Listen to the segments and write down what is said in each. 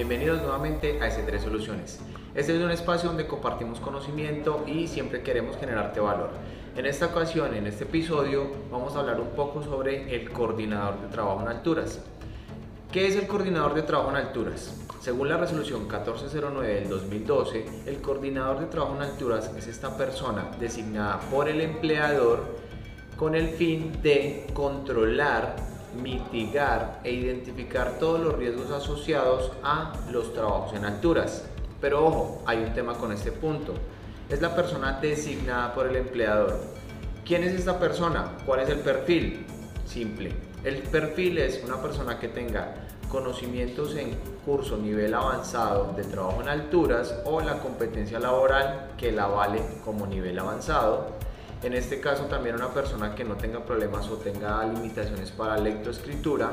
Bienvenidos nuevamente a S3 Soluciones. Este es un espacio donde compartimos conocimiento y siempre queremos generarte valor. En esta ocasión, en este episodio, vamos a hablar un poco sobre el coordinador de trabajo en alturas. ¿Qué es el coordinador de trabajo en alturas? Según la resolución 1409 del 2012, el coordinador de trabajo en alturas es esta persona designada por el empleador con el fin de controlar mitigar e identificar todos los riesgos asociados a los trabajos en alturas. Pero ojo, hay un tema con este punto. Es la persona designada por el empleador. ¿Quién es esta persona? ¿Cuál es el perfil? Simple. El perfil es una persona que tenga conocimientos en curso nivel avanzado de trabajo en alturas o la competencia laboral que la vale como nivel avanzado en este caso también una persona que no tenga problemas o tenga limitaciones para lectoescritura,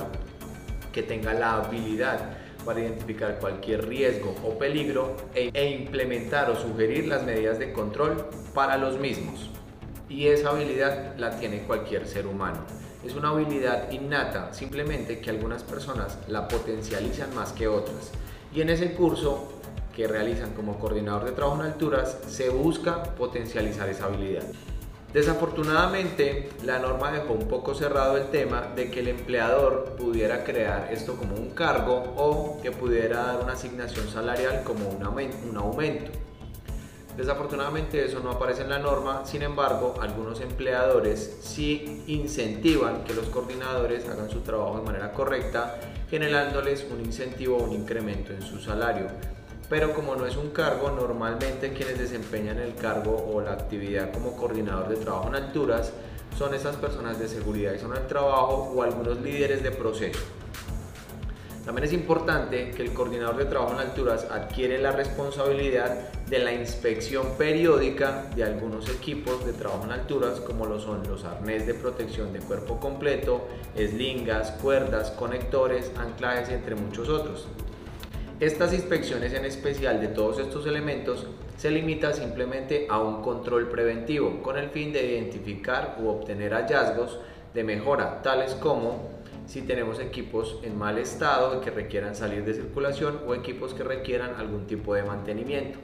que tenga la habilidad para identificar cualquier riesgo o peligro e, e, implementar o sugerir las medidas de control para los mismos. Y esa habilidad la tiene cualquier ser humano. Es una habilidad innata, simplemente que algunas personas la potencializan más que otras. Y en ese curso que realizan como coordinador de trabajo en alturas se busca potencializar esa habilidad. Desafortunadamente, la norma dejó un poco cerrado el tema de que el empleador pudiera crear esto como un cargo o que pudiera dar una asignación salarial como un aumento. Desafortunadamente eso no aparece en la norma, sin embargo, algunos empleadores sí incentivan que los coordinadores hagan su trabajo de manera correcta, generándoles un incentivo o un incremento en su salario pero como no es un cargo, normalmente quienes desempeñan el cargo o la actividad como coordinador de trabajo en alturas son esas personas de seguridad y zona del trabajo o algunos líderes de proceso. También es importante que el coordinador de trabajo en alturas adquiere la responsabilidad de la inspección periódica de algunos equipos de trabajo en alturas como lo son los arnés de protección de cuerpo completo, eslingas, cuerdas, conectores, anclajes entre muchos otros. Estas inspecciones en especial de todos estos elementos se limita simplemente a un control preventivo con el fin de identificar u obtener hallazgos de mejora, tales como si tenemos equipos en mal estado que requieran salir de circulación o equipos que requieran algún tipo de mantenimiento.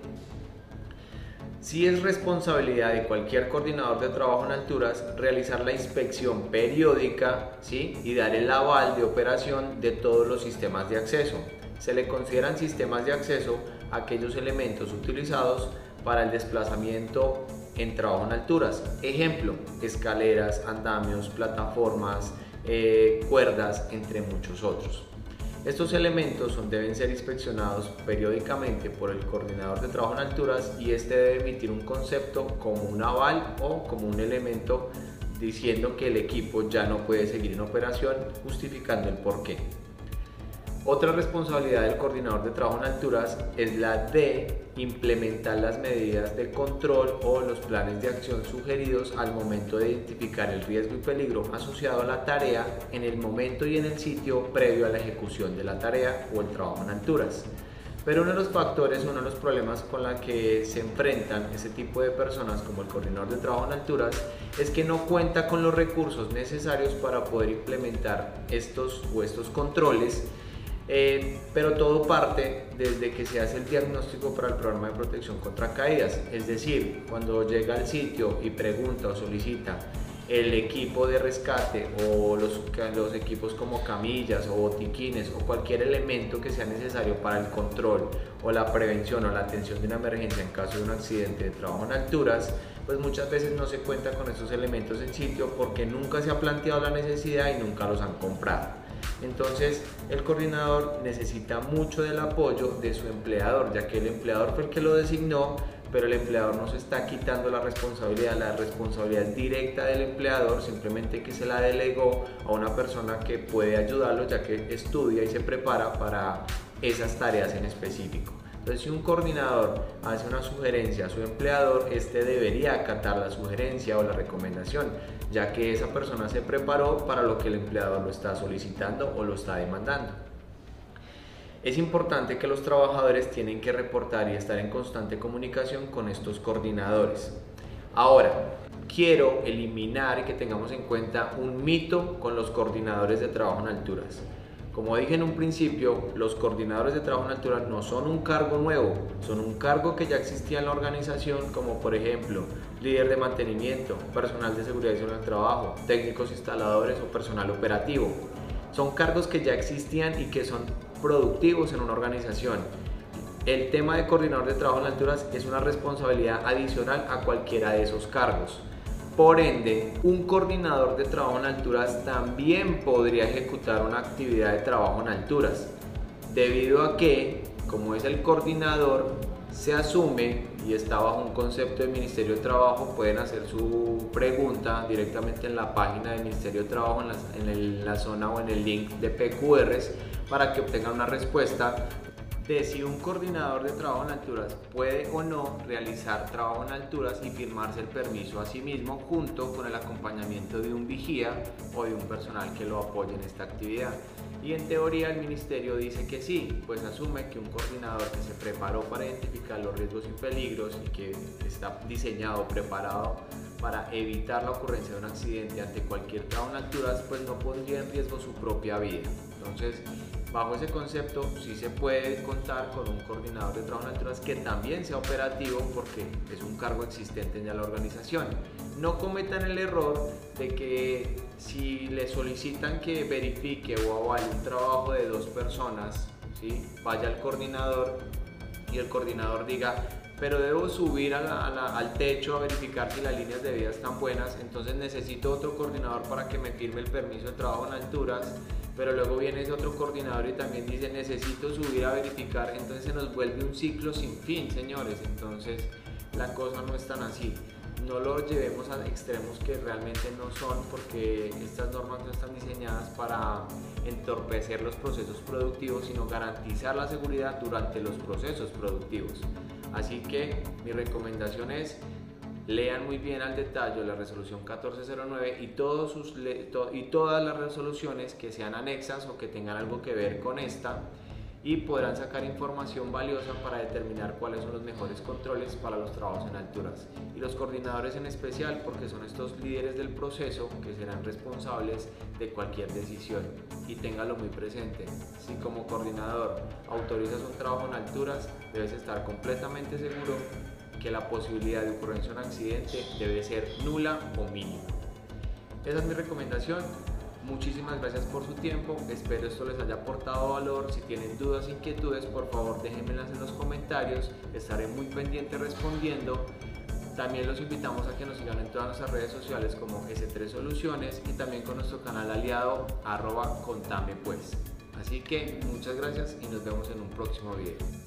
Si es responsabilidad de cualquier coordinador de trabajo en alturas realizar la inspección periódica ¿sí? y dar el aval de operación de todos los sistemas de acceso se le consideran sistemas de acceso a aquellos elementos utilizados para el desplazamiento en trabajo en alturas. Ejemplo, escaleras, andamios, plataformas, eh, cuerdas, entre muchos otros. Estos elementos deben ser inspeccionados periódicamente por el coordinador de trabajo en alturas y este debe emitir un concepto como un aval o como un elemento diciendo que el equipo ya no puede seguir en operación, justificando el porqué. Otra responsabilidad del coordinador de trabajo en alturas es la de implementar las medidas de control o los planes de acción sugeridos al momento de identificar el riesgo y peligro asociado a la tarea en el momento y en el sitio previo a la ejecución de la tarea o el trabajo en alturas. Pero uno de los factores, uno de los problemas con la que se enfrentan ese tipo de personas como el coordinador de trabajo en alturas es que no cuenta con los recursos necesarios para poder implementar estos o estos controles eh, pero todo parte desde que se hace el diagnóstico para el programa de protección contra caídas. Es decir, cuando llega al sitio y pregunta o solicita el equipo de rescate o los, los equipos como camillas o botiquines o cualquier elemento que sea necesario para el control o la prevención o la atención de una emergencia en caso de un accidente de trabajo en alturas, pues muchas veces no se cuenta con esos elementos en sitio porque nunca se ha planteado la necesidad y nunca los han comprado. Entonces el coordinador necesita mucho del apoyo de su empleador, ya que el empleador fue el que lo designó, pero el empleador no se está quitando la responsabilidad, la responsabilidad es directa del empleador, simplemente que se la delegó a una persona que puede ayudarlo, ya que estudia y se prepara para esas tareas en específico. Entonces, si un coordinador hace una sugerencia a su empleador, este debería acatar la sugerencia o la recomendación, ya que esa persona se preparó para lo que el empleador lo está solicitando o lo está demandando. Es importante que los trabajadores tienen que reportar y estar en constante comunicación con estos coordinadores. Ahora, quiero eliminar y que tengamos en cuenta un mito con los coordinadores de trabajo en alturas. Como dije en un principio, los coordinadores de trabajo en altura no son un cargo nuevo, son un cargo que ya existía en la organización, como por ejemplo líder de mantenimiento, personal de seguridad y del trabajo, técnicos instaladores o personal operativo. Son cargos que ya existían y que son productivos en una organización. El tema de coordinador de trabajo en alturas es una responsabilidad adicional a cualquiera de esos cargos. Por ende, un coordinador de trabajo en alturas también podría ejecutar una actividad de trabajo en alturas, debido a que, como es el coordinador, se asume y está bajo un concepto del Ministerio de Trabajo, pueden hacer su pregunta directamente en la página del Ministerio de Trabajo, en la, la zona o en el link de PQRs, para que obtengan una respuesta de si un coordinador de trabajo en alturas puede o no realizar trabajo en alturas y firmarse el permiso a sí mismo junto con el acompañamiento de un vigía o de un personal que lo apoye en esta actividad. Y en teoría el ministerio dice que sí, pues asume que un coordinador que se preparó para identificar los riesgos y peligros y que está diseñado, preparado para evitar la ocurrencia de un accidente ante cualquier trabajo en alturas, pues no pondría en riesgo su propia vida. Entonces, Bajo ese concepto sí se puede contar con un coordinador de trabajo en alturas que también sea operativo porque es un cargo existente en la organización. No cometan el error de que si le solicitan que verifique o avale un trabajo de dos personas, vaya al coordinador y el coordinador diga, pero debo subir al techo a verificar si las líneas de vida están buenas, entonces necesito otro coordinador para que me firme el permiso de trabajo en alturas pero luego viene ese otro coordinador y también dice necesito subir a verificar, entonces se nos vuelve un ciclo sin fin, señores, entonces la cosa no es tan así. No lo llevemos a extremos que realmente no son porque estas normas no están diseñadas para entorpecer los procesos productivos, sino garantizar la seguridad durante los procesos productivos. Así que mi recomendación es lean muy bien al detalle la resolución 1409 y, todos sus, y todas las resoluciones que sean anexas o que tengan algo que ver con esta y podrán sacar información valiosa para determinar cuáles son los mejores controles para los trabajos en alturas. Y los coordinadores en especial porque son estos líderes del proceso que serán responsables de cualquier decisión. Y téngalo muy presente, si como coordinador autorizas un trabajo en alturas, debes estar completamente seguro que la posibilidad de ocurrencia de un accidente debe ser nula o mínima. Esa es mi recomendación. Muchísimas gracias por su tiempo. Espero esto les haya aportado valor. Si tienen dudas, inquietudes, por favor déjenmelas en los comentarios. Estaré muy pendiente respondiendo. También los invitamos a que nos sigan en todas nuestras redes sociales como S3 Soluciones y también con nuestro canal aliado arroba contame pues. Así que muchas gracias y nos vemos en un próximo video.